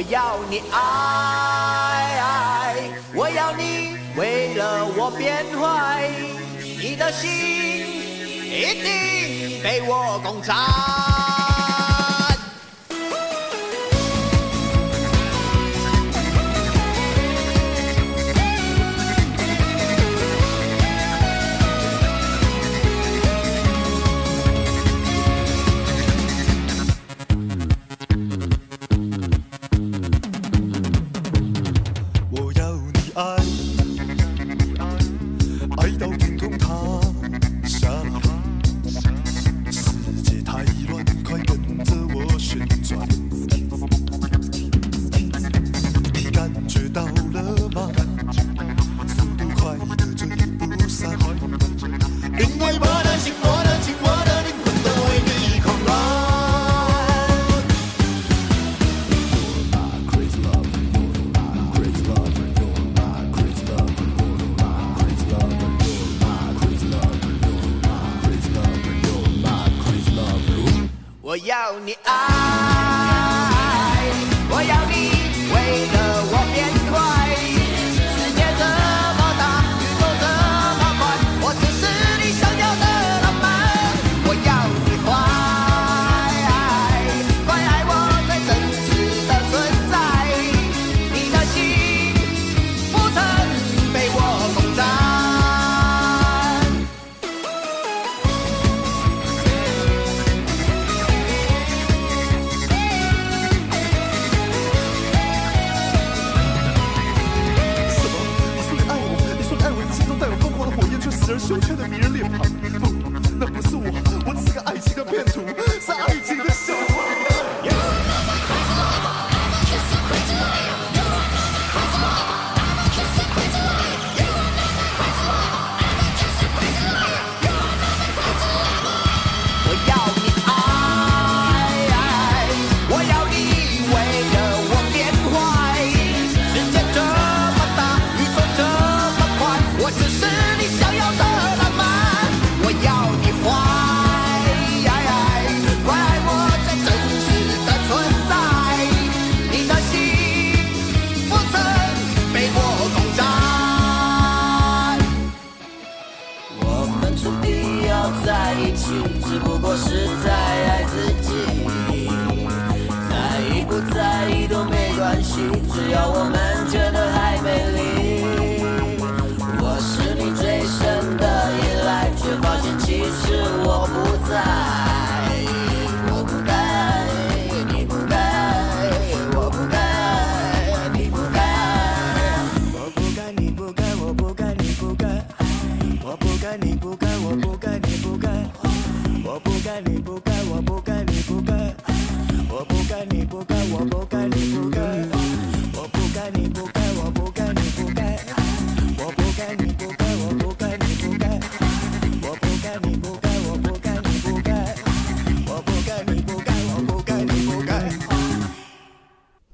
我要你爱，我要你为了我变坏，你的心一定被我攻占。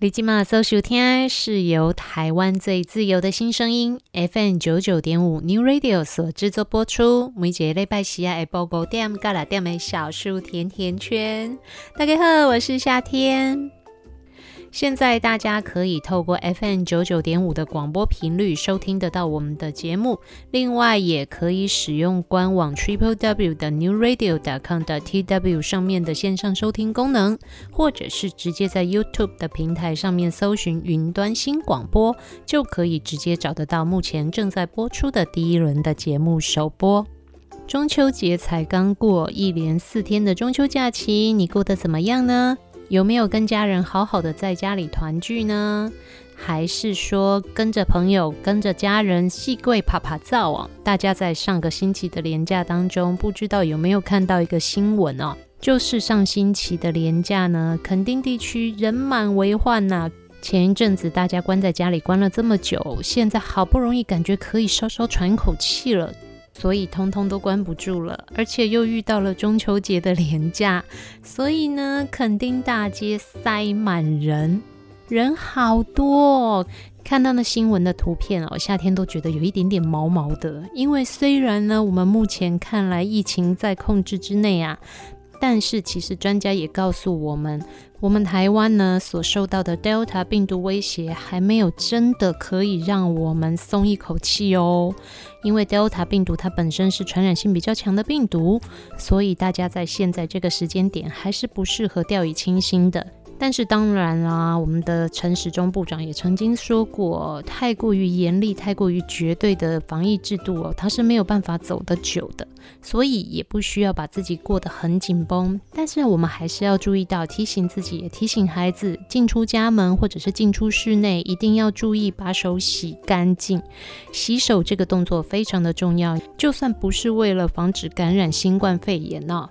最近嘛搜收听是由台湾最自由的新声音 FM 九九点五 New Radio 所制作播出。每节礼拜四啊，下播五点到六点的小树甜甜圈。大家好，我是夏天。现在大家可以透过 FM 九九点五的广播频率收听得到我们的节目，另外也可以使用官网 triple w 的 newradio.com 的 tw 上面的线上收听功能，或者是直接在 YouTube 的平台上面搜寻云端新广播，就可以直接找得到目前正在播出的第一轮的节目首播。中秋节才刚过，一连四天的中秋假期，你过得怎么样呢？有没有跟家人好好的在家里团聚呢？还是说跟着朋友、跟着家人细柜趴趴走啊？大家在上个星期的连假当中，不知道有没有看到一个新闻哦？就是上星期的连假呢，垦丁地区人满为患呐、前一阵子大家关在家里关了这么久，现在好不容易感觉可以稍稍喘口气了。所以通通都关不住了，而且又遇到了中秋节的连假，所以呢，垦丁大街塞满人，人好多。哦看到那新闻的图片哦，夏天都觉得有一点点毛毛的。因为虽然呢，我们目前看来疫情在控制之内啊。但是，其实专家也告诉我们，我们台湾呢所受到的 Delta 病毒威胁，还没有真的可以让我们松一口气哦。因为 Delta 病毒它本身是传染性比较强的病毒，所以大家在现在这个时间点还是不适合掉以轻心的。但是当然啦，我们的陈时中部长也曾经说过，太过于严厉、太过于绝对的防疫制度哦，它是没有办法走得久的。所以也不需要把自己过得很紧绷，但是我们还是要注意到，提醒自己，也提醒孩子，进出家门或者是进出室内，一定要注意把手洗干净。洗手这个动作非常的重要，就算不是为了防止感染新冠肺炎呢。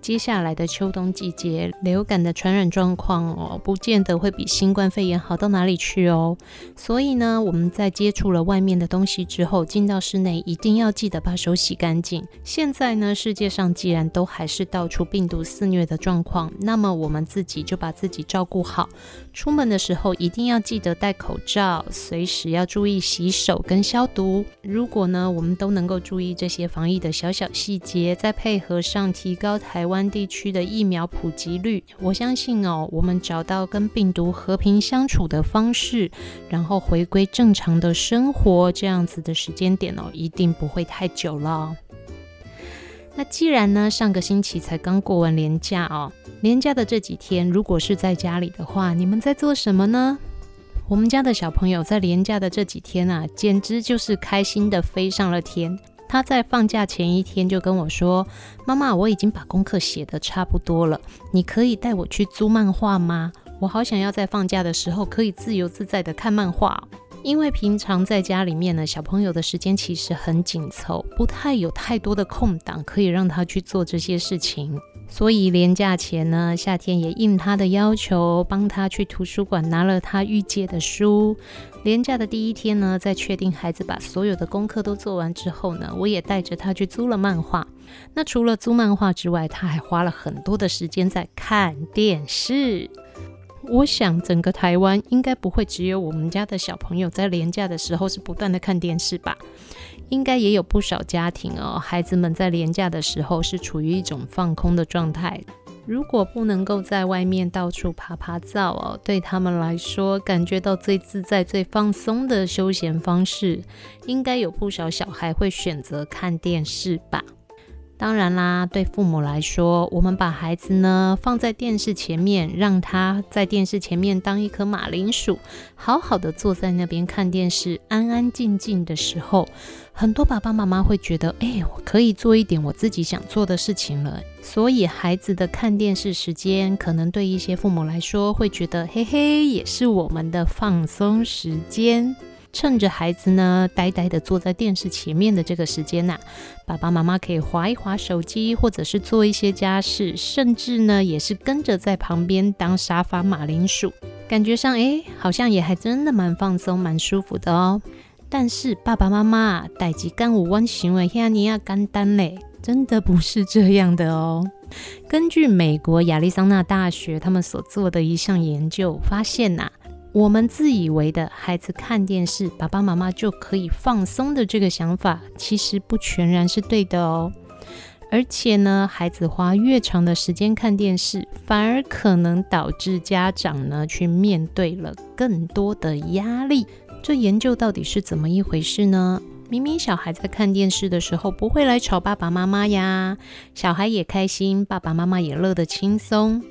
接下来的秋冬季节，流感的传染状况哦，不见得会比新冠肺炎好到哪里去哦。所以呢，我们在接触了外面的东西之后，进到室内一定要记得把手洗干净。现在呢，世界上既然都还是到处病毒肆虐的状况，那么我们自己就把自己照顾好。出门的时候一定要记得戴口罩，随时要注意洗手跟消毒。如果呢，我们都能够注意这些防疫的小小细节，再配合上提高台湾。湾地区的疫苗普及率，我相信哦，我们找到跟病毒和平相处的方式，然后回归正常的生活，这样子的时间点哦，一定不会太久了。那既然呢，上个星期才刚过完年假哦，年假的这几天，如果是在家里的话，你们在做什么呢？我们家的小朋友在年假的这几天啊，简直就是开心的飞上了天。他在放假前一天就跟我说：“妈妈，我已经把功课写得差不多了，你可以带我去租漫画吗？我好想要在放假的时候可以自由自在的看漫画。因为平常在家里面呢，小朋友的时间其实很紧凑，不太有太多的空档可以让他去做这些事情。”所以连假前呢，夏天也应他的要求，帮他去图书馆拿了他预借的书。连假的第一天呢，在确定孩子把所有的功课都做完之后呢，我也带着他去租了漫画。那除了租漫画之外，他还花了很多的时间在看电视。我想整个台湾应该不会只有我们家的小朋友在廉价的时候是不断的看电视吧。应该也有不少家庭哦，孩子们在廉价的时候是处于一种放空的状态。如果不能够在外面到处爬爬照哦，对他们来说，感觉到最自在、最放松的休闲方式，应该有不少小孩会选择看电视吧。当然啦，对父母来说，我们把孩子呢放在电视前面，让他在电视前面当一颗马铃薯，好好的坐在那边看电视，安安静静的时候，很多爸爸妈妈会觉得，哎，我可以做一点我自己想做的事情了。所以孩子的看电视时间，可能对一些父母来说，会觉得，嘿嘿，也是我们的放松时间。趁着孩子呢呆呆的坐在电视前面的这个时间呐、爸爸妈妈可以滑一滑手机，或者是做一些家事，甚至呢也是跟着在旁边当沙发马铃薯，感觉上诶好像也还真的蛮放松、蛮舒服的哦。但是爸爸妈妈代志干有阮想的遐尼啊简单嘞，真的不是这样的哦。根据美国亚利桑那大学他们所做的一项研究发现呐、我们自以为的孩子看电视，爸爸妈妈就可以放松的这个想法，其实不全然是对的哦。而且呢，孩子花越长的时间看电视，反而可能导致家长呢去面对了更多的压力。这研究到底是怎么一回事呢？明明小孩在看电视的时候不会来吵爸爸妈妈呀，小孩也开心，爸爸妈妈也乐得轻松。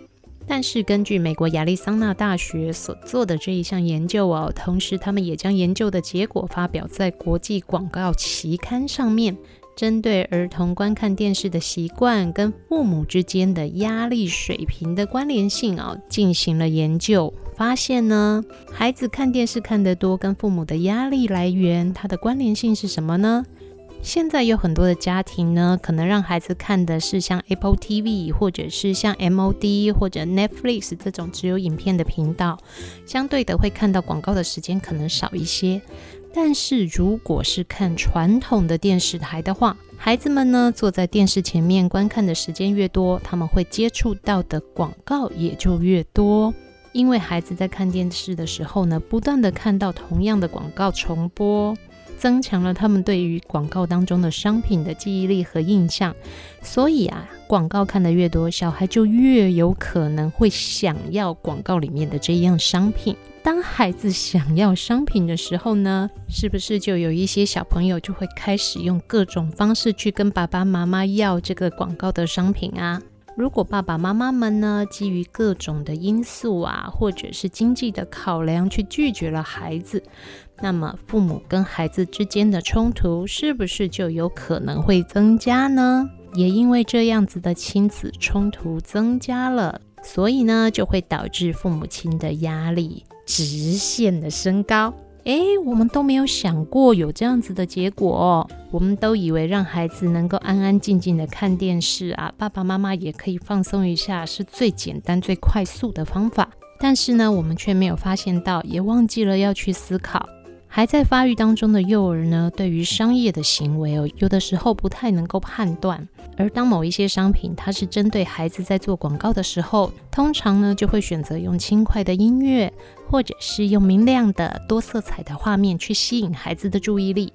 但是根据美国亚利桑那大学所做的这一项研究哦，同时他们也将研究的结果发表在国际广告期刊上面，针对儿童观看电视的习惯跟父母之间的压力水平的关联性哦，进行了研究。发现呢，孩子看电视看得多，跟父母的压力来源，它的关联性是什么呢？现在有很多的家庭呢，可能让孩子看的是像 Apple TV，或者是像 MOD 或者 Netflix 这种只有影片的频道，相对的会看到广告的时间可能少一些。但是如果是看传统的电视台的话，孩子们呢，坐在电视前面观看的时间越多，他们会接触到的广告也就越多。因为孩子在看电视的时候呢，不断地看到同样的广告重播，增强了他们对于广告当中的商品的记忆力和印象。所以啊，广告看得越多，小孩就越有可能会想要广告里面的这样商品。当孩子想要商品的时候呢，是不是就有一些小朋友就会开始用各种方式去跟爸爸妈妈要这个广告的商品啊？如果爸爸妈妈们呢，基于各种的因素啊，或者是经济的考量，去拒绝了孩子，那么父母跟孩子之间的冲突是不是就有可能会增加呢？也因为这样子的亲子冲突增加了，所以呢，就会导致父母亲的压力直线的升高。诶，我们都没有想过有这样子的结果哦。我们都以为让孩子能够安安静静的看电视啊，爸爸妈妈也可以放松一下，是最简单、最快速的方法。但是呢，我们却没有发现到，也忘记了要去思考。还在发育当中的幼儿呢，对于商业的行为哦，有的时候不太能够判断。而当某一些商品它是针对孩子在做广告的时候，通常呢就会选择用轻快的音乐，或者是用明亮的多色彩的画面去吸引孩子的注意力。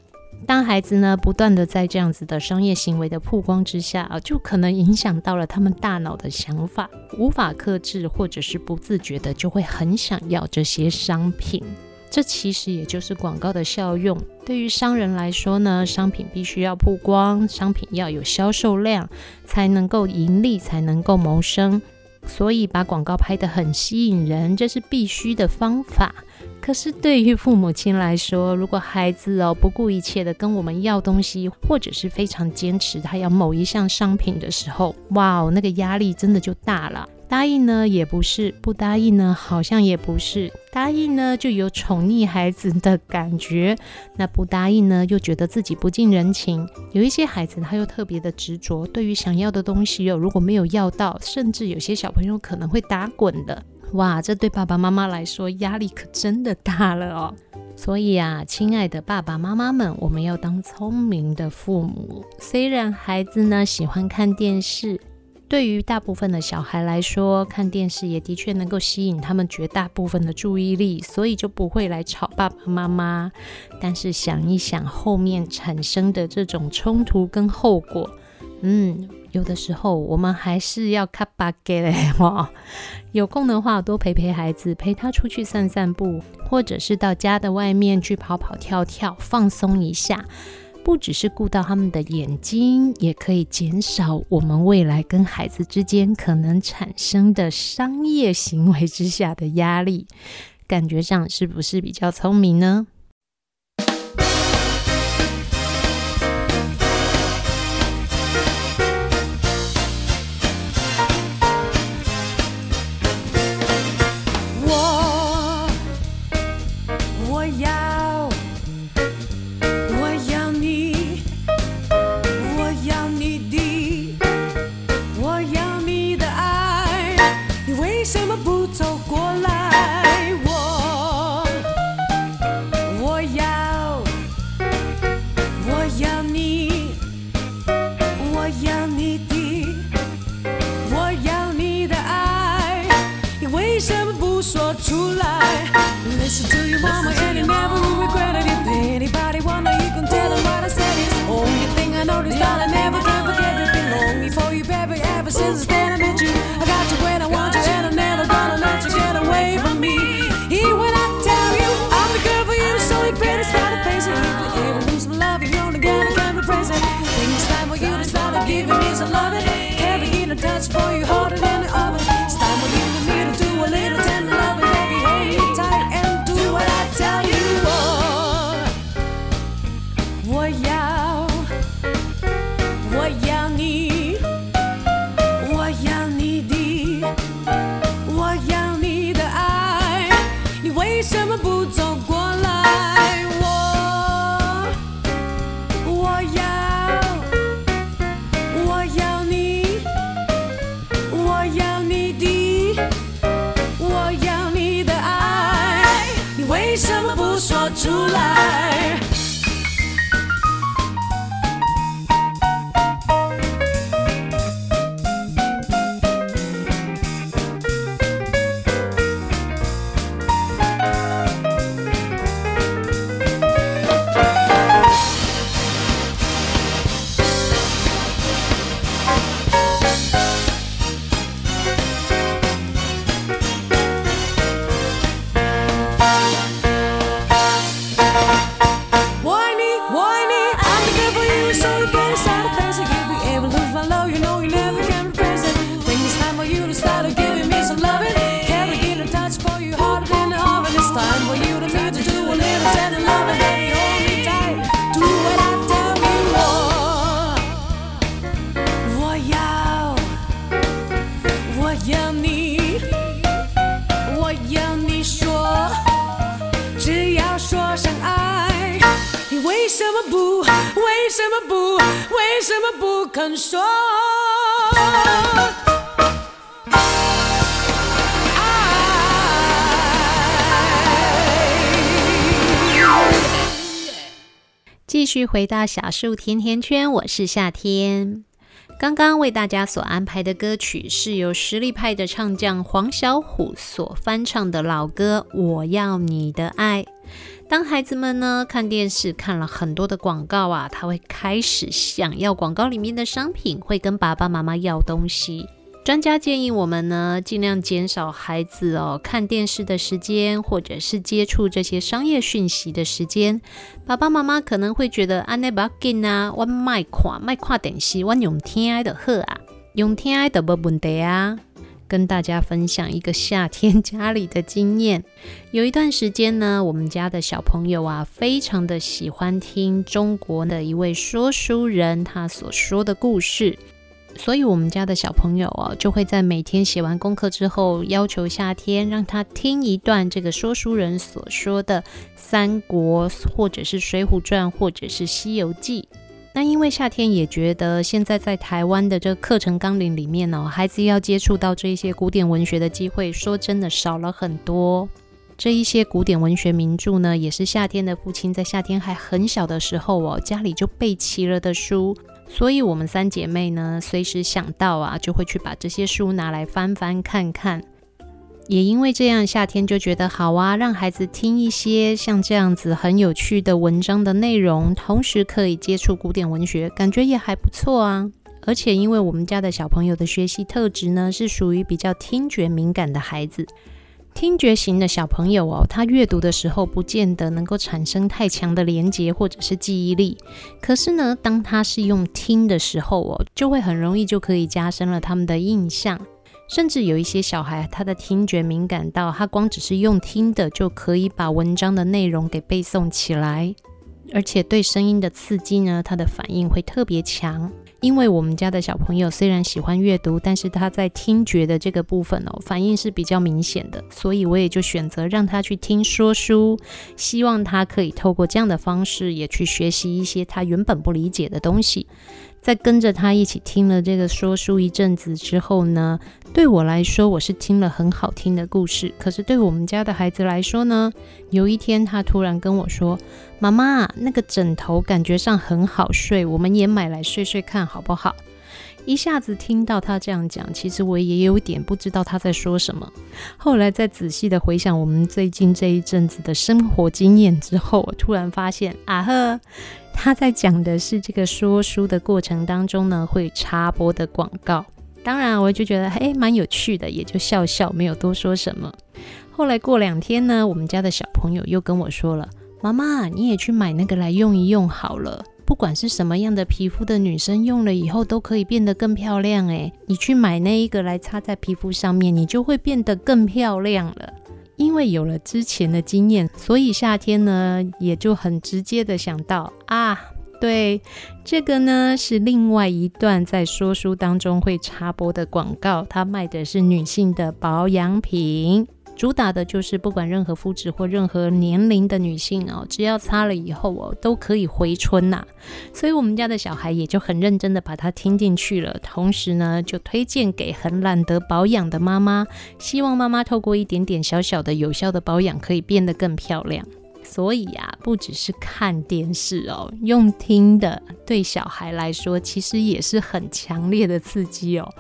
当孩子呢不断的在这样子的商业行为的曝光之下啊，就可能影响到了他们大脑的想法，无法克制，或者是不自觉的就会很想要这些商品。这其实也就是广告的效用。对于商人来说呢，商品必须要曝光，商品要有销售量，才能够盈利，才能够谋生。所以把广告拍得很吸引人，这是必须的方法。可是对于父母亲来说，如果孩子哦不顾一切的跟我们要东西，或者是非常坚持他要某一项商品的时候，哇哦，那个压力真的就大了。答应呢也不是，不答应呢好像也不是。答应呢就有宠溺孩子的感觉，那不答应呢又觉得自己不近人情。有一些孩子他又特别的执着，对于想要的东西哦，如果没有要到，甚至有些小朋友可能会打滚的。哇，这对爸爸妈妈来说压力可真的大了哦。所以啊，亲爱的爸爸妈妈们，我们要当聪明的父母。虽然孩子呢喜欢看电视。对于大部分的小孩来说，看电视也的确能够吸引他们绝大部分的注意力，所以就不会来吵爸爸妈妈。但是想一想后面产生的这种冲突跟后果，嗯，有的时候我们还是要卡巴给的哦。有空的话，多陪陪孩子，陪他出去散散步，或者是到家的外面去跑跑跳跳，放松一下。不只是顾到他们的眼睛，也可以减少我们未来跟孩子之间可能产生的商业行为之下的压力，感觉上是不是比较聪明呢？续回到小树甜甜圈，我是夏天。刚刚为大家所安排的歌曲是由实力派的唱将黄小琥所翻唱的老歌《我要你的爱》。当孩子们呢看电视看了很多的广告啊，他会开始想要广告里面的商品，会跟爸爸妈妈要东西。专家建议我们呢，尽量减少孩子哦看电视的时间，或者是接触这些商业讯息的时间。爸爸妈妈可能会觉得安内不要紧啊，我卖看卖看电视，我用听的好啊，用听的没问题啊。跟大家分享一个夏天家里的经验。有一段时间呢，我们家的小朋友啊，非常的喜欢听中国的一位说书人他所说的故事。所以，我们家的小朋友啊，就会在每天写完功课之后，要求夏天让他听一段这个说书人所说的《三国》，或者是《水浒传》，或者是《西游记》。那因为夏天也觉得，现在在台湾的这个课程纲领里面呢，孩子要接触到这一些古典文学的机会，说真的少了很多。这一些古典文学名著呢，也是夏天的父亲在夏天还很小的时候哦，家里就备齐了的书。所以，我们三姐妹呢，随时想到啊，就会去把这些书拿来翻翻看看。也因为这样，夏天就觉得好啊，让孩子听一些像这样子很有趣的文章的内容，同时可以接触古典文学，感觉也还不错啊。而且，因为我们家的小朋友的学习特质呢，是属于比较听觉敏感的孩子。听觉型的小朋友哦，他阅读的时候不见得能够产生太强的连结或者是记忆力。可是呢，当他是用听的时候哦，就会很容易就可以加深了他们的印象。甚至有一些小孩，他的听觉敏感到他光只是用听的就可以把文章的内容给背诵起来，而且对声音的刺激呢，他的反应会特别强。因为我们家的小朋友虽然喜欢阅读，但是他在听觉的这个部分哦，反应是比较明显的，所以我也就选择让他去听说书，希望他可以透过这样的方式，也去学习一些他原本不理解的东西。在跟着他一起听了这个说书一阵子之后呢，对我来说，我是听了很好听的故事。可是对我们家的孩子来说呢，有一天他突然跟我说：“妈妈，那个枕头感觉上很好睡，我们也买来睡睡看好不好？”一下子听到他这样讲，其实我也有点不知道他在说什么。后来再仔细的回想我们最近这一阵子的生活经验之后，我突然发现，啊呵。他在讲的是这个说书的过程当中呢，会插播的广告。当然，我就觉得诶蛮有趣的，也就笑笑，没有多说什么。后来过两天呢，我们家的小朋友又跟我说了：“妈妈，你也去买那个来用一用好了。不管是什么样的皮肤的女生用了以后，都可以变得更漂亮。诶，你去买那一个来擦在皮肤上面，你就会变得更漂亮了。”因为有了之前的经验，所以夏天呢也就很直接的想到啊，对，这个呢是另外一段在说书当中会插播的广告，它卖的是女性的保养品。主打的就是不管任何肤质或任何年龄的女性哦，只要擦了以后哦，都可以回春呐。所以我们家的小孩也就很认真的把它听进去了，同时呢，就推荐给很懒得保养的妈妈，希望妈妈透过一点点小小的有效的保养，可以变得更漂亮。所以啊，不只是看电视哦，用听的对小孩来说，其实也是很强烈的刺激哦。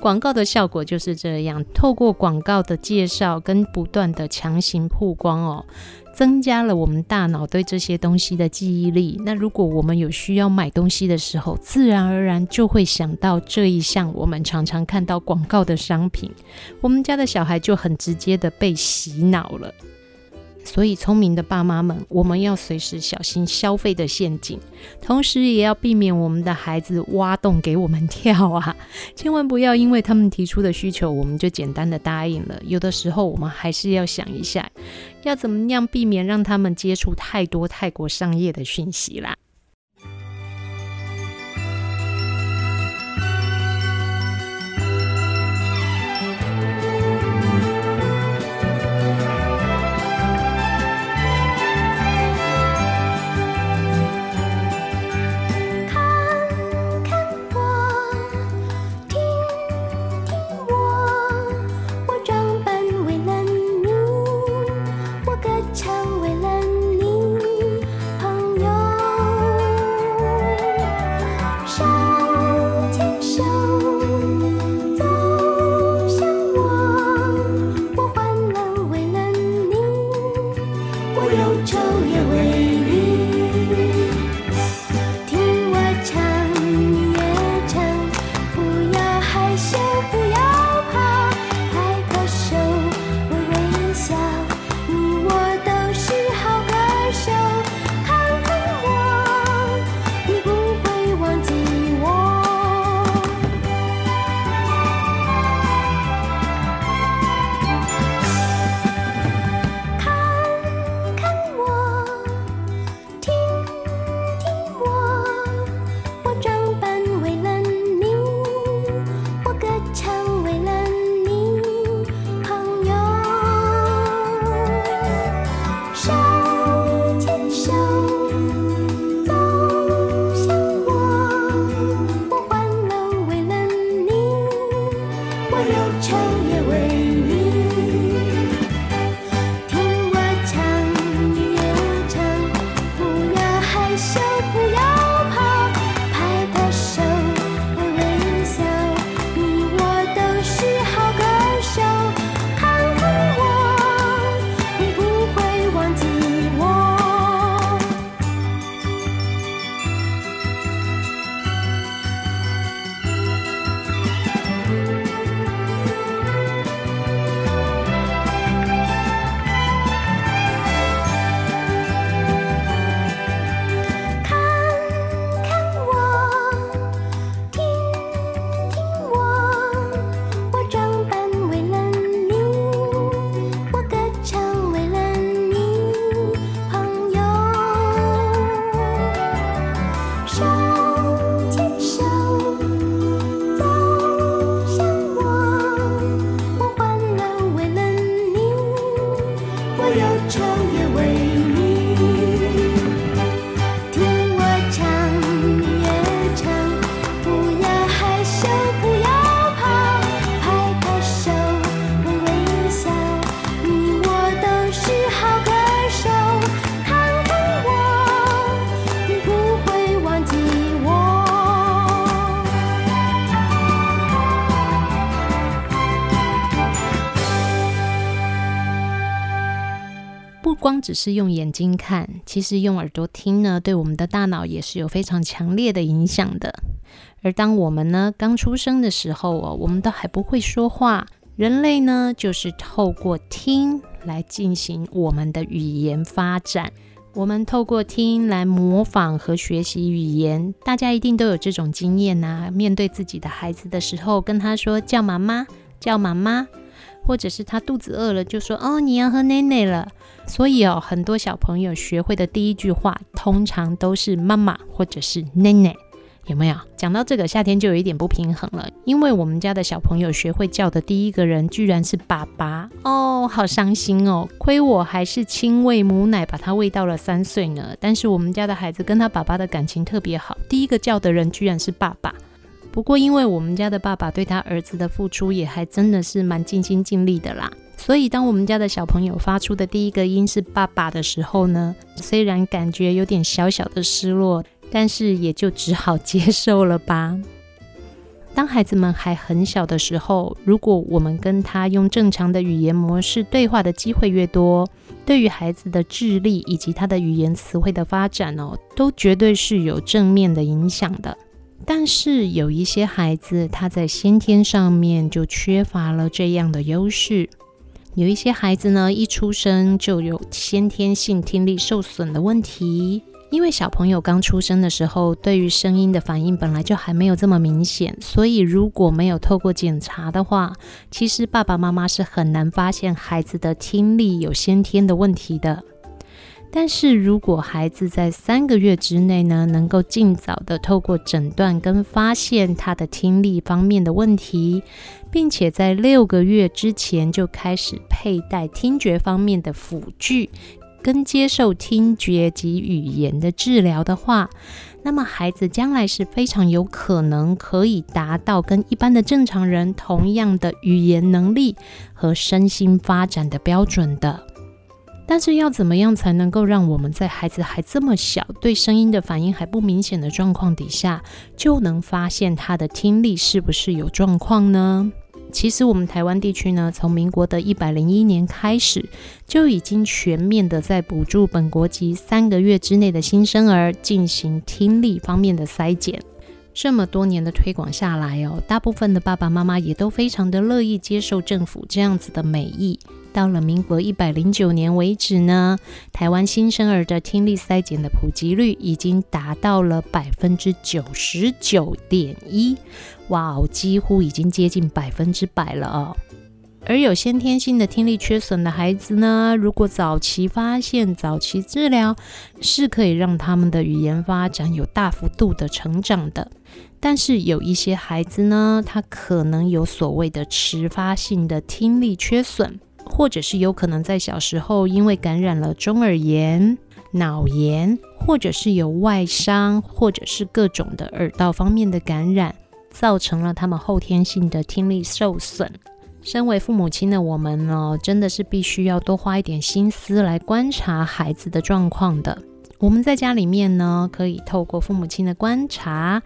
广告的效果就是这样，透过广告的介绍跟不断的强行曝光哦，增加了我们大脑对这些东西的记忆力。那如果我们有需要买东西的时候，自然而然就会想到这一项我们常常看到广告的商品，我们家的小孩就很直接的被洗脑了。所以，聪明的爸妈们，我们要随时小心消费的陷阱，同时也要避免我们的孩子挖洞给我们跳啊！千万不要因为他们提出的需求，我们就简单的答应了。有的时候，我们还是要想一下，要怎么样避免让他们接触太多太过商业的讯息啦。只是用眼睛看，其实用耳朵听呢，对我们的大脑也是有非常强烈的影响的。而当我们呢刚出生的时候哦，我们都还不会说话，人类呢就是透过听来进行我们的语言发展。我们透过听来模仿和学习语言，大家一定都有这种经验呐。面对自己的孩子的时候，跟他说叫妈妈，叫妈妈。或者是他肚子饿了，就说哦，你要喝奶奶了。所以哦，很多小朋友学会的第一句话，通常都是妈妈或者是奶奶。有没有？讲到这个，夏天就有一点不平衡了，因为我们家的小朋友学会叫的第一个人居然是爸爸哦，好伤心哦！亏我还是亲喂母奶把他喂到了三岁呢。但是我们家的孩子跟他爸爸的感情特别好，第一个叫的人居然是爸爸。不过因为我们家的爸爸对他儿子的付出也还真的是蛮尽心尽力的啦，所以当我们家的小朋友发出的第一个音是爸爸的时候呢，虽然感觉有点小小的失落。但是也就只好接受了吧。当孩子们还很小的时候，如果我们跟他用正常的语言模式对话的机会越多，对于孩子的智力以及他的语言词汇的发展哦，都绝对是有正面的影响的。但是有一些孩子，他在先天上面就缺乏了这样的优势。有一些孩子呢，一出生就有先天性听力受损的问题。因为小朋友刚出生的时候，对于声音的反应本来就还没有这么明显，所以如果没有透过检查的话，其实爸爸妈妈是很难发现孩子的听力有先天的问题的。但是如果孩子在三个月之内呢，能够尽早的透过诊断跟发现他的听力方面的问题，并且在六个月之前就开始佩戴听觉方面的辅具。跟接受听觉及语言的治疗的话，那么孩子将来是非常有可能可以达到跟一般的正常人同样的语言能力和身心发展的标准的。但是要怎么样才能够让我们在孩子还这么小、对声音的反应还不明显的状况底下，就能发现他的听力是不是有状况呢？其实我们台湾地区呢，从民国的一百零一年开始，就已经全面的在补助本国籍三个月之内的新生儿进行听力方面的筛检。这么多年的推广下来哦，大部分的爸爸妈妈也都非常的乐意接受政府这样子的美意。到了民国一百零九年为止呢，台湾新生儿的听力筛检的普及率已经达到了百分之九十九点一，哇哦，几乎已经接近百分之百了哦。而有先天性的听力缺损的孩子呢，如果早期发现、早期治疗，是可以让他们的语言发展有大幅度的成长的。但是有一些孩子呢，他可能有所谓的迟发性的听力缺损。或者是有可能在小时候因为感染了中耳炎、脑炎，或者是有外伤，或者是各种的耳道方面的感染，造成了他们后天性的听力受损。身为父母亲的我们呢，真的是必须要多花一点心思来观察孩子的状况的。我们在家里面呢，可以透过父母亲的观察。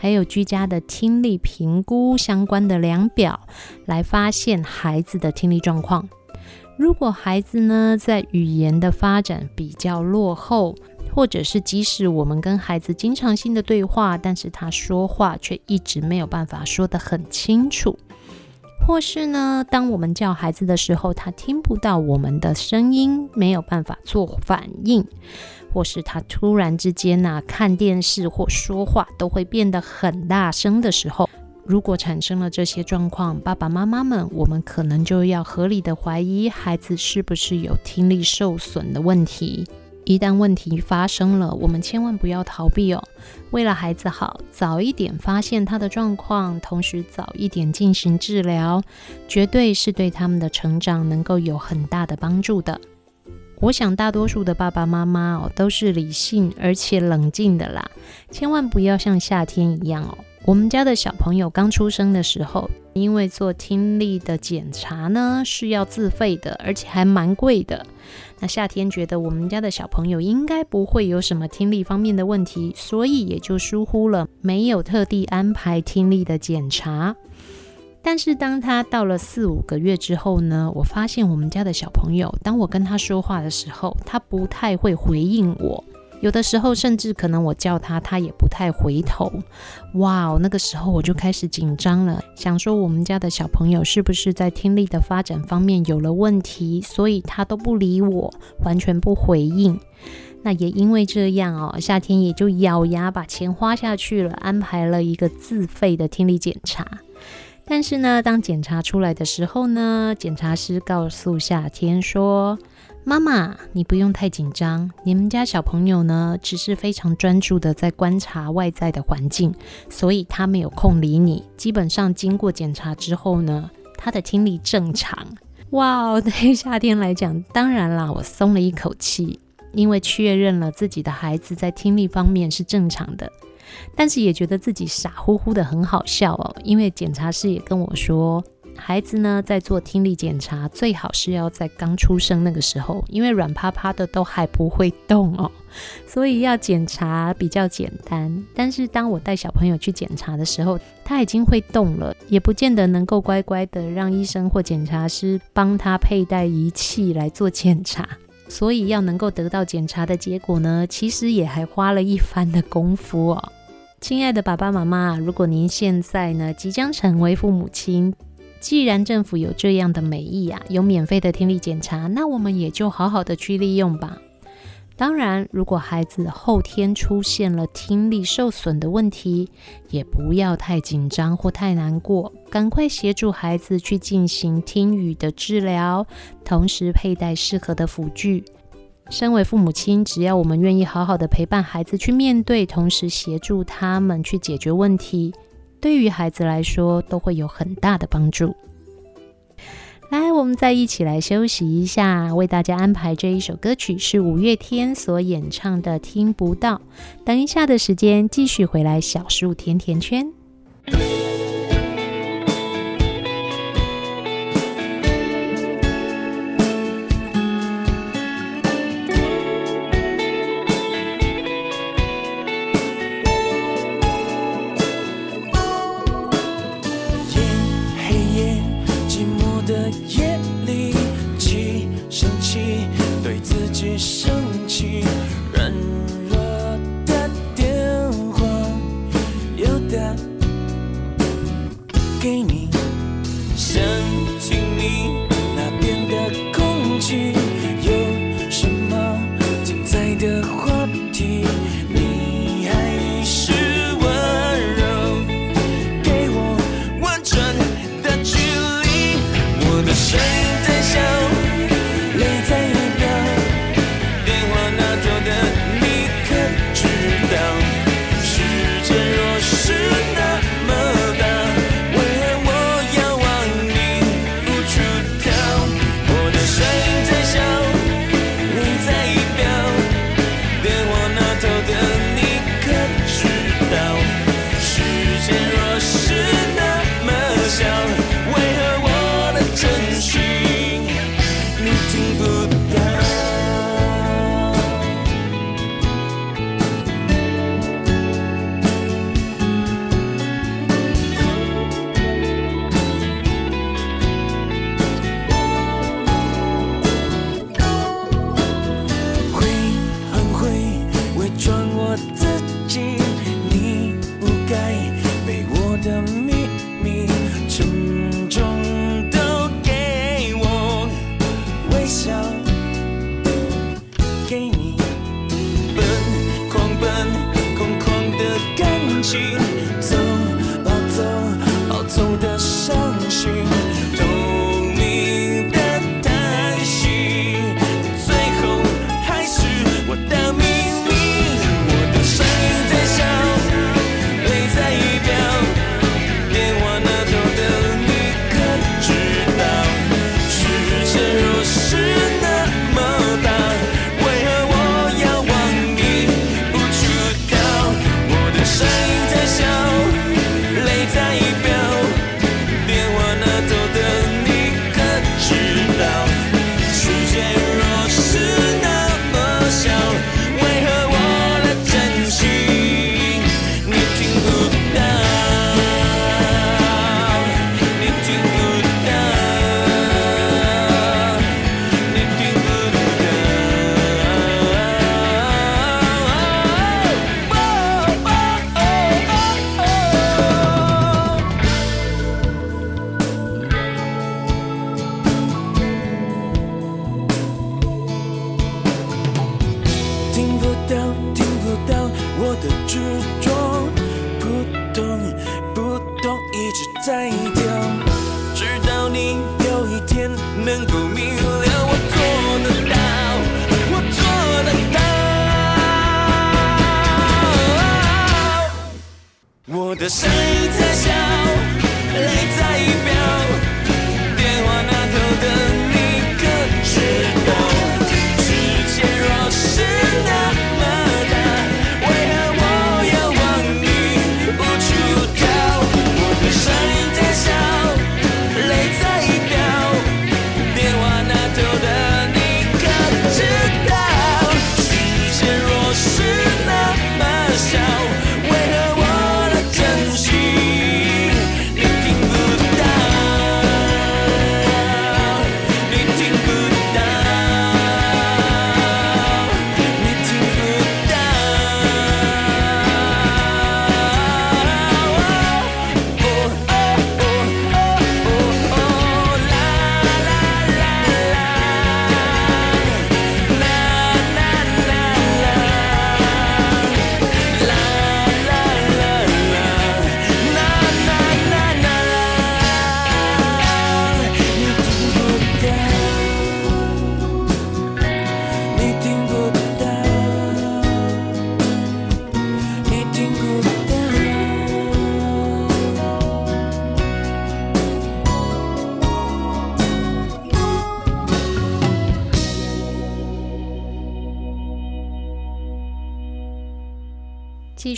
还有居家的听力评估相关的量表，来发现孩子的听力状况。如果孩子呢，在语言的发展比较落后，或者是即使我们跟孩子经常性的对话，但是他说话却一直没有办法说得很清楚，或是呢，当我们叫孩子的时候，他听不到我们的声音，没有办法做反应。或是他突然之间呐、啊，看电视或说话都会变得很大声的时候，如果产生了这些状况，爸爸妈妈们，我们可能就要合理的怀疑孩子是不是有听力受损的问题。一旦问题发生了，我们千万不要逃避哦。为了孩子好，早一点发现他的状况，同时早一点进行治疗，绝对是对他们的成长能够有很大的帮助的。我想大多数的爸爸妈妈哦，都是理性而且冷静的啦，千万不要像夏天一样哦。我们家的小朋友刚出生的时候，因为做听力的检查呢是要自费的，而且还蛮贵的。那夏天觉得我们家的小朋友应该不会有什么听力方面的问题，所以也就疏忽了，没有特地安排听力的检查。但是当他到了四五个月之后呢，我发现我们家的小朋友，当我跟他说话的时候，他不太会回应我，有的时候甚至可能我叫他，他也不太回头。哇，那个时候我就开始紧张了，想说我们家的小朋友是不是在听力的发展方面有了问题，所以他都不理我，完全不回应。那也因为这样哦，夏天也就咬牙把钱花下去了，安排了一个自费的听力检查。但是呢，当检查出来的时候呢，检查师告诉夏天说：“妈妈，你不用太紧张。你们家小朋友呢，只是非常专注的在观察外在的环境，所以他没有空理你。基本上经过检查之后呢，他的听力正常。哇，对于夏天来讲，当然啦，我松了一口气，因为确认了自己的孩子在听力方面是正常的。但是也觉得自己傻乎乎的很好笑哦，因为检查师也跟我说。孩子呢，在做听力检查，最好是要在刚出生那个时候，因为软趴趴的都还不会动哦，所以要检查比较简单。但是当我带小朋友去检查的时候，他已经会动了，也不见得能够乖乖的让医生或检查师帮他佩戴仪器来做检查。所以要能够得到检查的结果呢，其实也还花了一番的功夫哦。亲爱的爸爸妈妈，如果您现在呢，即将成为父母亲，既然政府有这样的美意啊，有免费的听力检查，那我们也就好好的去利用吧。当然，如果孩子后天出现了听力受损的问题，也不要太紧张或太难过，赶快协助孩子去进行听语的治疗，同时佩戴适合的辅具。身为父母亲，只要我们愿意好好的陪伴孩子去面对，同时协助他们去解决问题。对于孩子来说，都会有很大的帮助。来，我们再一起来休息一下，为大家安排这一首歌曲是五月天所演唱的《听不到》。等一下的时间，继续回来小树甜甜圈。直到你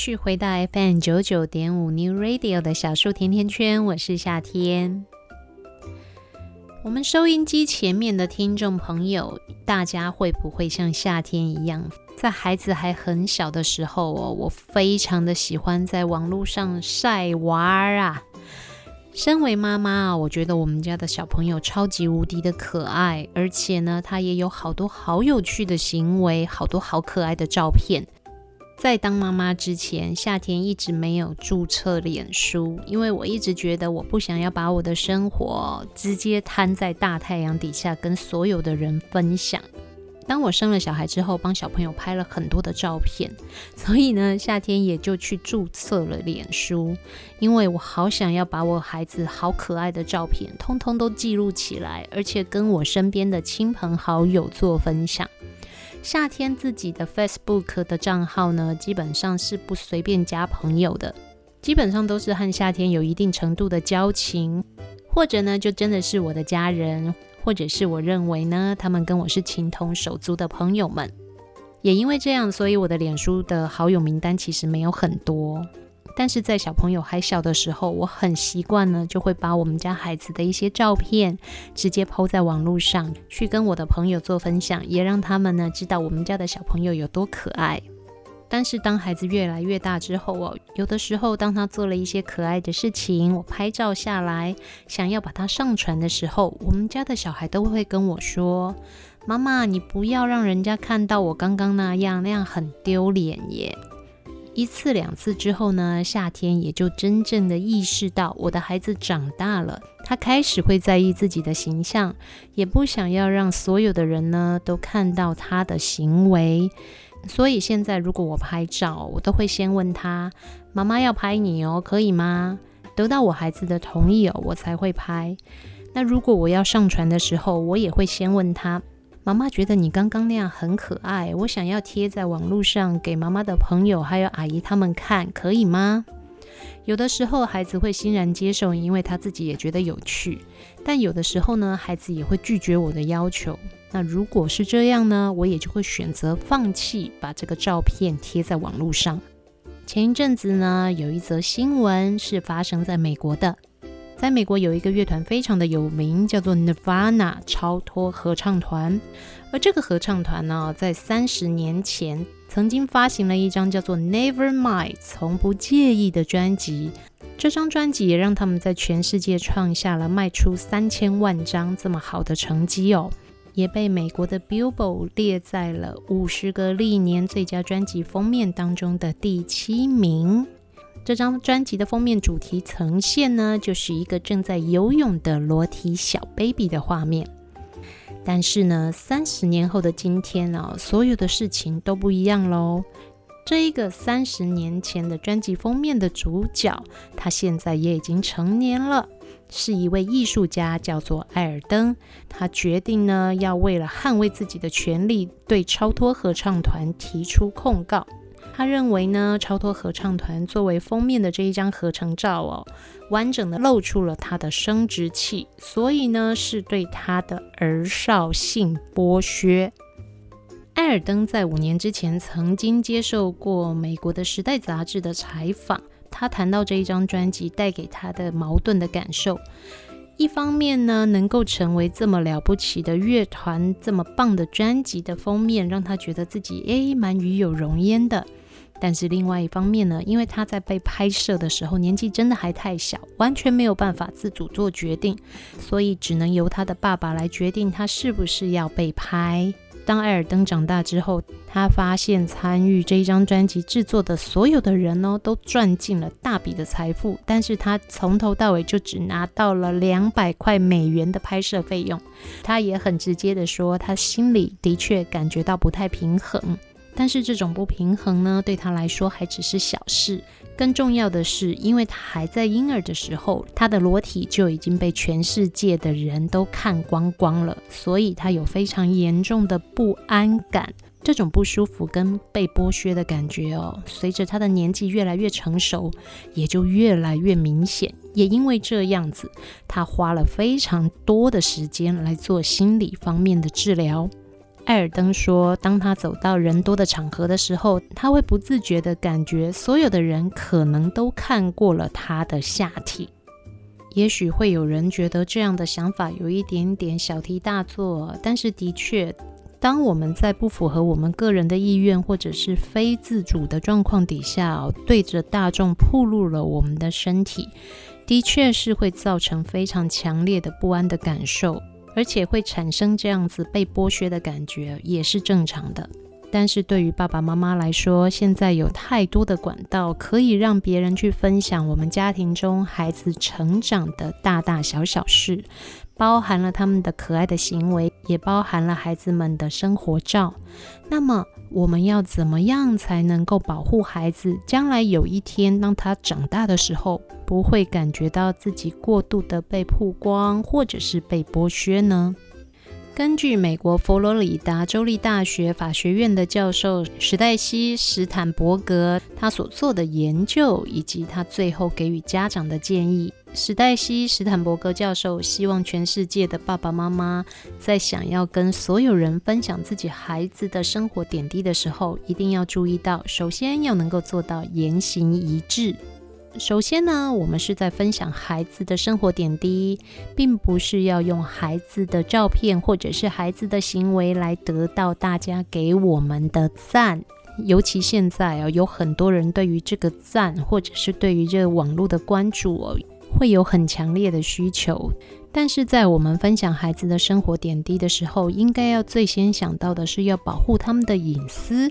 续回到 FM 九九点五 New Radio 的小树甜甜圈，我是夏天。我们收音机前面的听众朋友，大家会不会像夏天一样，在孩子还很小的时候哦，我非常的喜欢在网络上晒娃儿啊。身为妈妈啊，我觉得我们家的小朋友超级无敌的可爱，而且呢，他也有好多好有趣的行为，好多好可爱的照片。在当妈妈之前，夏天一直没有注册脸书，因为我一直觉得我不想要把我的生活直接摊在大太阳底下跟所有的人分享。当我生了小孩之后，帮小朋友拍了很多的照片，所以呢，夏天也就去注册了脸书，因为我好想要把我孩子好可爱的照片通通都记录起来，而且跟我身边的亲朋好友做分享。夏天自己的 Facebook 的账号呢，基本上是不随便加朋友的，基本上都是和夏天有一定程度的交情，或者呢，就真的是我的家人，或者是我认为呢，他们跟我是情同手足的朋友们。也因为这样，所以我的脸书的好友名单其实没有很多。但是在小朋友还小的时候，我很习惯呢，就会把我们家孩子的一些照片直接抛在网络上，去跟我的朋友做分享，也让他们呢知道我们家的小朋友有多可爱。但是当孩子越来越大之后哦，有的时候当他做了一些可爱的事情，我拍照下来，想要把它上传的时候，我们家的小孩都会跟我说：“妈妈，你不要让人家看到我刚刚那样，那样很丢脸耶。”一次两次之后呢，夏天也就真正的意识到我的孩子长大了，他开始会在意自己的形象，也不想要让所有的人呢都看到他的行为。所以现在如果我拍照，我都会先问他：“妈妈要拍你哦，可以吗？”得到我孩子的同意哦，我才会拍。那如果我要上传的时候，我也会先问他。妈妈觉得你刚刚那样很可爱，我想要贴在网络上给妈妈的朋友还有阿姨他们看，可以吗？有的时候孩子会欣然接受，因为他自己也觉得有趣。但有的时候呢，孩子也会拒绝我的要求。那如果是这样呢，我也就会选择放弃把这个照片贴在网络上。前一阵子呢，有一则新闻是发生在美国的。在美国有一个乐团非常的有名，叫做 Nirvana 超脱合唱团。而这个合唱团呢，在三十年前曾经发行了一张叫做 Nevermind 从不介意的专辑。这张专辑也让他们在全世界创下了卖出三千万张这么好的成绩哦，也被美国的 Billboard 列在了五十个历年最佳专辑封面当中的第七名。这张专辑的封面主题呈现呢，就是一个正在游泳的裸体小 baby 的画面。但是呢，三十年后的今天呢，所有的事情都不一样喽。这一个三十年前的专辑封面的主角，他现在也已经成年了，是一位艺术家，叫做艾尔登。他决定呢，要为了捍卫自己的权利，对超脱合唱团提出控告。他认为呢，超脱合唱团作为封面的这一张合成照哦，完整的露出了他的生殖器，所以呢，是对他的儿少性剥削。艾尔登在五年之前曾经接受过美国的《时代》杂志的采访，他谈到这一张专辑带给他的矛盾的感受。一方面呢，能够成为这么了不起的乐团、这么棒的专辑的封面，让他觉得自己诶蛮与有荣焉的。但是另外一方面呢，因为他在被拍摄的时候年纪真的还太小，完全没有办法自主做决定，所以只能由他的爸爸来决定他是不是要被拍。当艾尔登长大之后，他发现参与这一张专辑制作的所有的人呢，都赚进了大笔的财富，但是他从头到尾就只拿到了两百块美元的拍摄费用。他也很直接的说，他心里的确感觉到不太平衡。但是这种不平衡呢，对他来说还只是小事。更重要的是，因为他还在婴儿的时候，他的裸体就已经被全世界的人都看光光了，所以他有非常严重的不安感。这种不舒服跟被剥削的感觉哦，随着他的年纪越来越成熟，也就越来越明显。也因为这样子，他花了非常多的时间来做心理方面的治疗。艾尔登说，当他走到人多的场合的时候，他会不自觉地感觉所有的人可能都看过了他的下体。也许会有人觉得这样的想法有一点点小题大做，但是的确，当我们在不符合我们个人的意愿或者是非自主的状况底下，对着大众暴露了我们的身体，的确是会造成非常强烈的不安的感受。而且会产生这样子被剥削的感觉，也是正常的。但是对于爸爸妈妈来说，现在有太多的管道可以让别人去分享我们家庭中孩子成长的大大小小事。包含了他们的可爱的行为，也包含了孩子们的生活照。那么，我们要怎么样才能够保护孩子？将来有一天，当他长大的时候，不会感觉到自己过度的被曝光，或者是被剥削呢？根据美国佛罗里达州立大学法学院的教授史黛西·史坦伯格他所做的研究，以及他最后给予家长的建议，史黛西·史坦伯格教授希望全世界的爸爸妈妈在想要跟所有人分享自己孩子的生活点滴的时候，一定要注意到，首先要能够做到言行一致。首先呢，我们是在分享孩子的生活点滴，并不是要用孩子的照片或者是孩子的行为来得到大家给我们的赞。尤其现在啊，有很多人对于这个赞，或者是对于这个网络的关注哦，会有很强烈的需求。但是在我们分享孩子的生活点滴的时候，应该要最先想到的是要保护他们的隐私，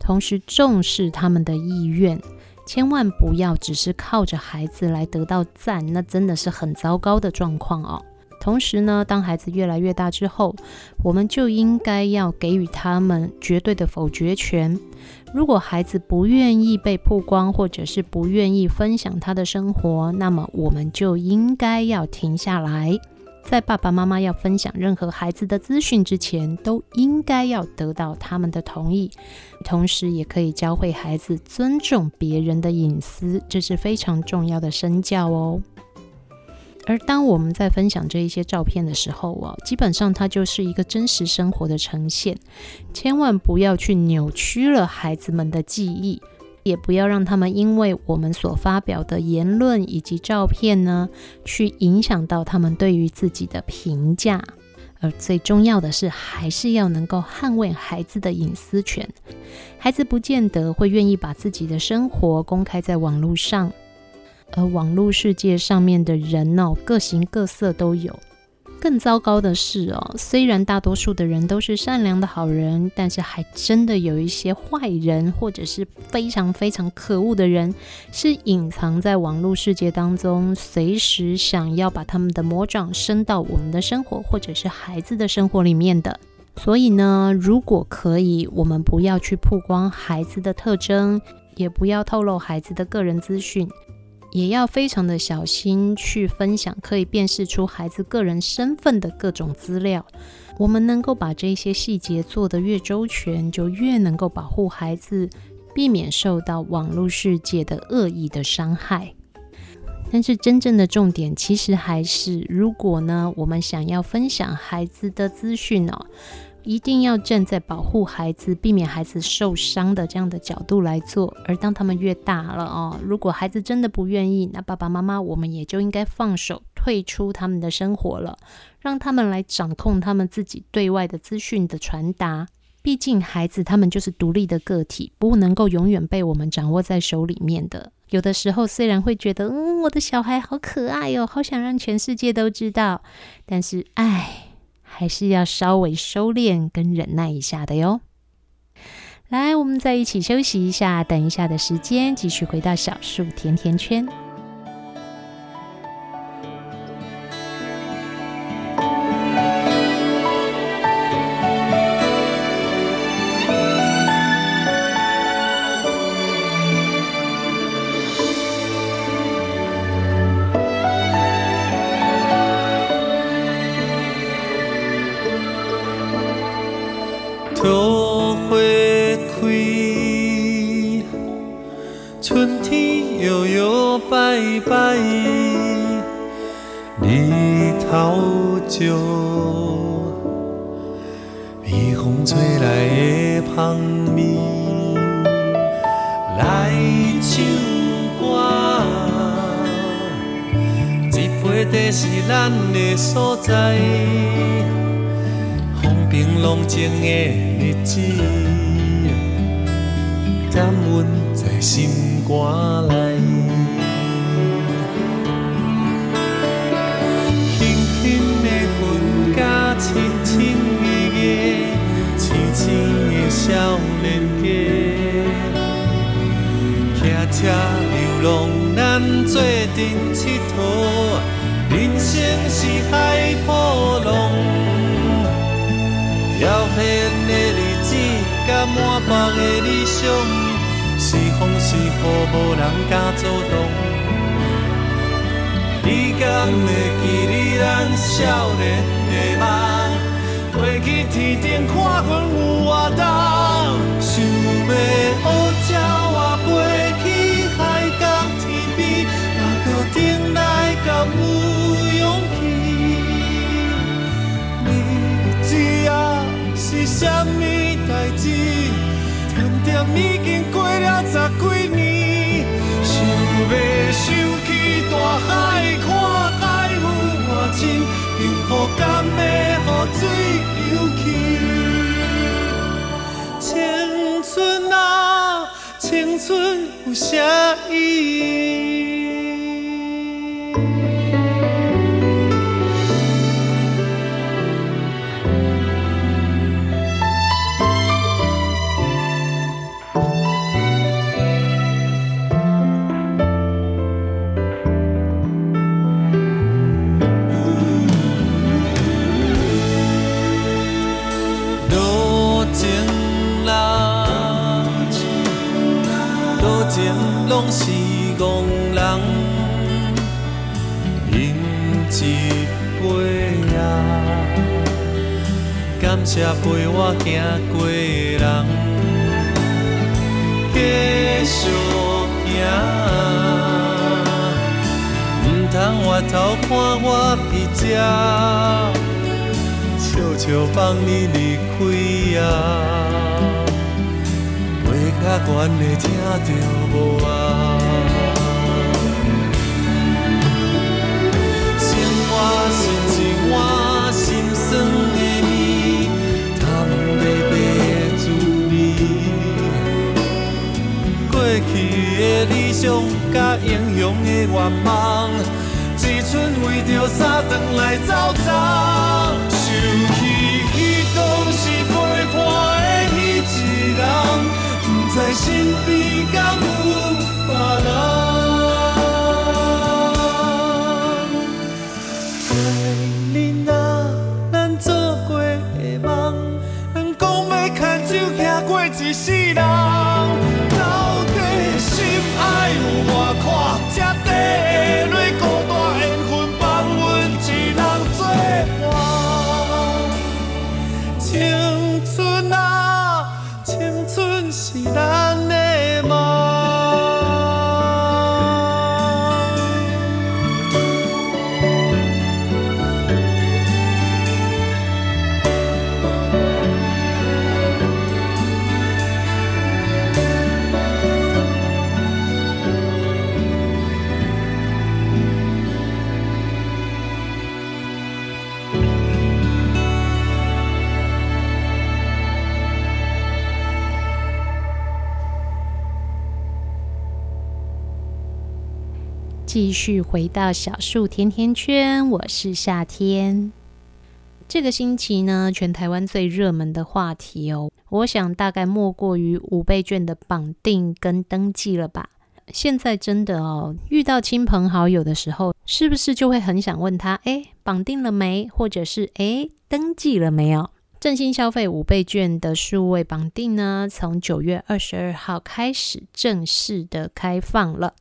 同时重视他们的意愿。千万不要只是靠着孩子来得到赞，那真的是很糟糕的状况哦。同时呢，当孩子越来越大之后，我们就应该要给予他们绝对的否决权。如果孩子不愿意被曝光，或者是不愿意分享他的生活，那么我们就应该要停下来。在爸爸妈妈要分享任何孩子的资讯之前，都应该要得到他们的同意，同时也可以教会孩子尊重别人的隐私，这是非常重要的身教哦。而当我们在分享这一些照片的时候啊，基本上它就是一个真实生活的呈现，千万不要去扭曲了孩子们的记忆。也不要让他们因为我们所发表的言论以及照片呢，去影响到他们对于自己的评价。而最重要的是，还是要能够捍卫孩子的隐私权。孩子不见得会愿意把自己的生活公开在网络上，而网络世界上面的人哦，各形各色都有。更糟糕的是哦，虽然大多数的人都是善良的好人，但是还真的有一些坏人，或者是非常非常可恶的人，是隐藏在网络世界当中，随时想要把他们的魔掌伸到我们的生活，或者是孩子的生活里面的。所以呢，如果可以，我们不要去曝光孩子的特征，也不要透露孩子的个人资讯。也要非常的小心去分享可以辨识出孩子个人身份的各种资料。我们能够把这些细节做得越周全，就越能够保护孩子，避免受到网络世界的恶意的伤害。但是真正的重点，其实还是，如果呢，我们想要分享孩子的资讯哦，一定要站在保护孩子、避免孩子受伤的这样的角度来做。而当他们越大了哦，如果孩子真的不愿意，那爸爸妈妈我们也就应该放手，退出他们的生活了，让他们来掌控他们自己对外的资讯的传达。毕竟孩子他们就是独立的个体，不能够永远被我们掌握在手里面的。有的时候虽然会觉得，嗯，我的小孩好可爱哦，好想让全世界都知道，但是，唉，还是要稍微收敛跟忍耐一下的哟。来，我们再一起休息一下，等一下的时间继续回到小树甜甜圈。春天摇摇摆摆，日头照，微风吹来的香味，来唱歌，这杯茶是咱的所在。风平浪静的日子，甘温在心肝内。轻轻的云甲轻轻的月，青青的少年家，骑车流浪，咱做阵佚佗，人生是海波浪。遥远的日子，甲满腹的理想，风是雨，无人敢阻挡。你敢会记得咱少年的梦？飞去天顶看云有偌重，想要乌鸟仔飞去海角天边，哪个等来敢有勇气？你知道是啥物？已经过了十几年，想要想起大海，看海有偌深，幸福敢要雨水流去？青春啊，青春有啥意义？继续回到小树甜甜圈，我是夏天。这个星期呢，全台湾最热门的话题哦，我想大概莫过于五倍券的绑定跟登记了吧。现在真的哦，遇到亲朋好友的时候，是不是就会很想问他，诶，绑定了没？或者是诶，登记了没有？振兴消费五倍券的数位绑定呢，从九月二十二号开始正式的开放了。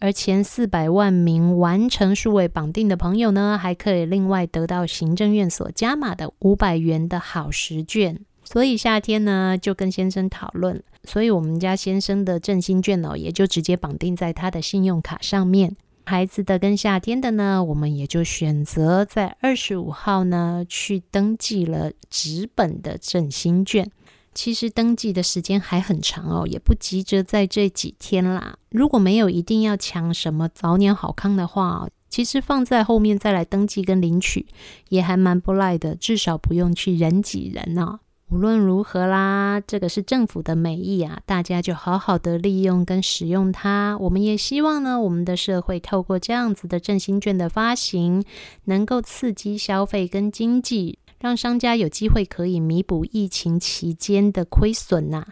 而前四百万名完成数位绑定的朋友呢，还可以另外得到行政院所加码的五百元的好食券。所以夏天呢，就跟先生讨论，所以我们家先生的振兴券哦，也就直接绑定在他的信用卡上面。孩子的跟夏天的呢，我们也就选择在二十五号呢去登记了纸本的振兴券。其实登记的时间还很长哦，也不急着在这几天啦。如果没有一定要抢什么早鸟好康的话，其实放在后面再来登记跟领取也还蛮不赖的，至少不用去人挤人哦。无论如何啦，这个是政府的美意啊，大家就好好的利用跟使用它。我们也希望呢，我们的社会透过这样子的振兴券的发行，能够刺激消费跟经济，让商家有机会可以弥补疫情期间的亏损呐。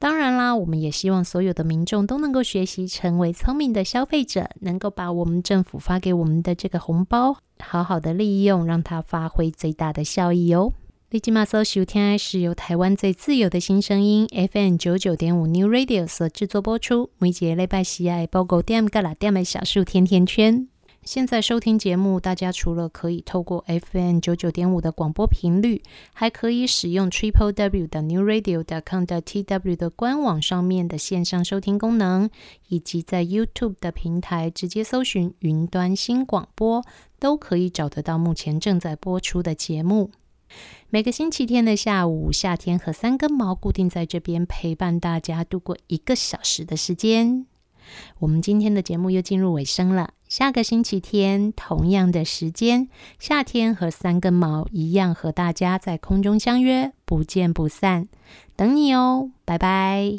当然啦，我们也希望所有的民众都能够学习成为聪明的消费者，能够把我们政府发给我们的这个红包好好的利用，让它发挥最大的效益哦。立即马搜收听是由台湾最自由的新声音 FM 九九点五 New Radio 所制作播出。每节礼拜四爱报告点个啦点的小树甜甜圈。现在收听节目，大家除了可以透过 FM 九九点五的广播频率，还可以使用 Triple W 的 New Radio 的 com 的 TW 的官网上面的线上收听功能，以及在 YouTube 的平台直接搜寻云端新广播，都可以找得到目前正在播出的节目。每个星期天的下午，夏天和三根毛固定在这边陪伴大家度过一个小时的时间。我们今天的节目又进入尾声了，下个星期天同样的时间夏天和三根毛一样和大家在空中相约不见不散。等你哦拜拜。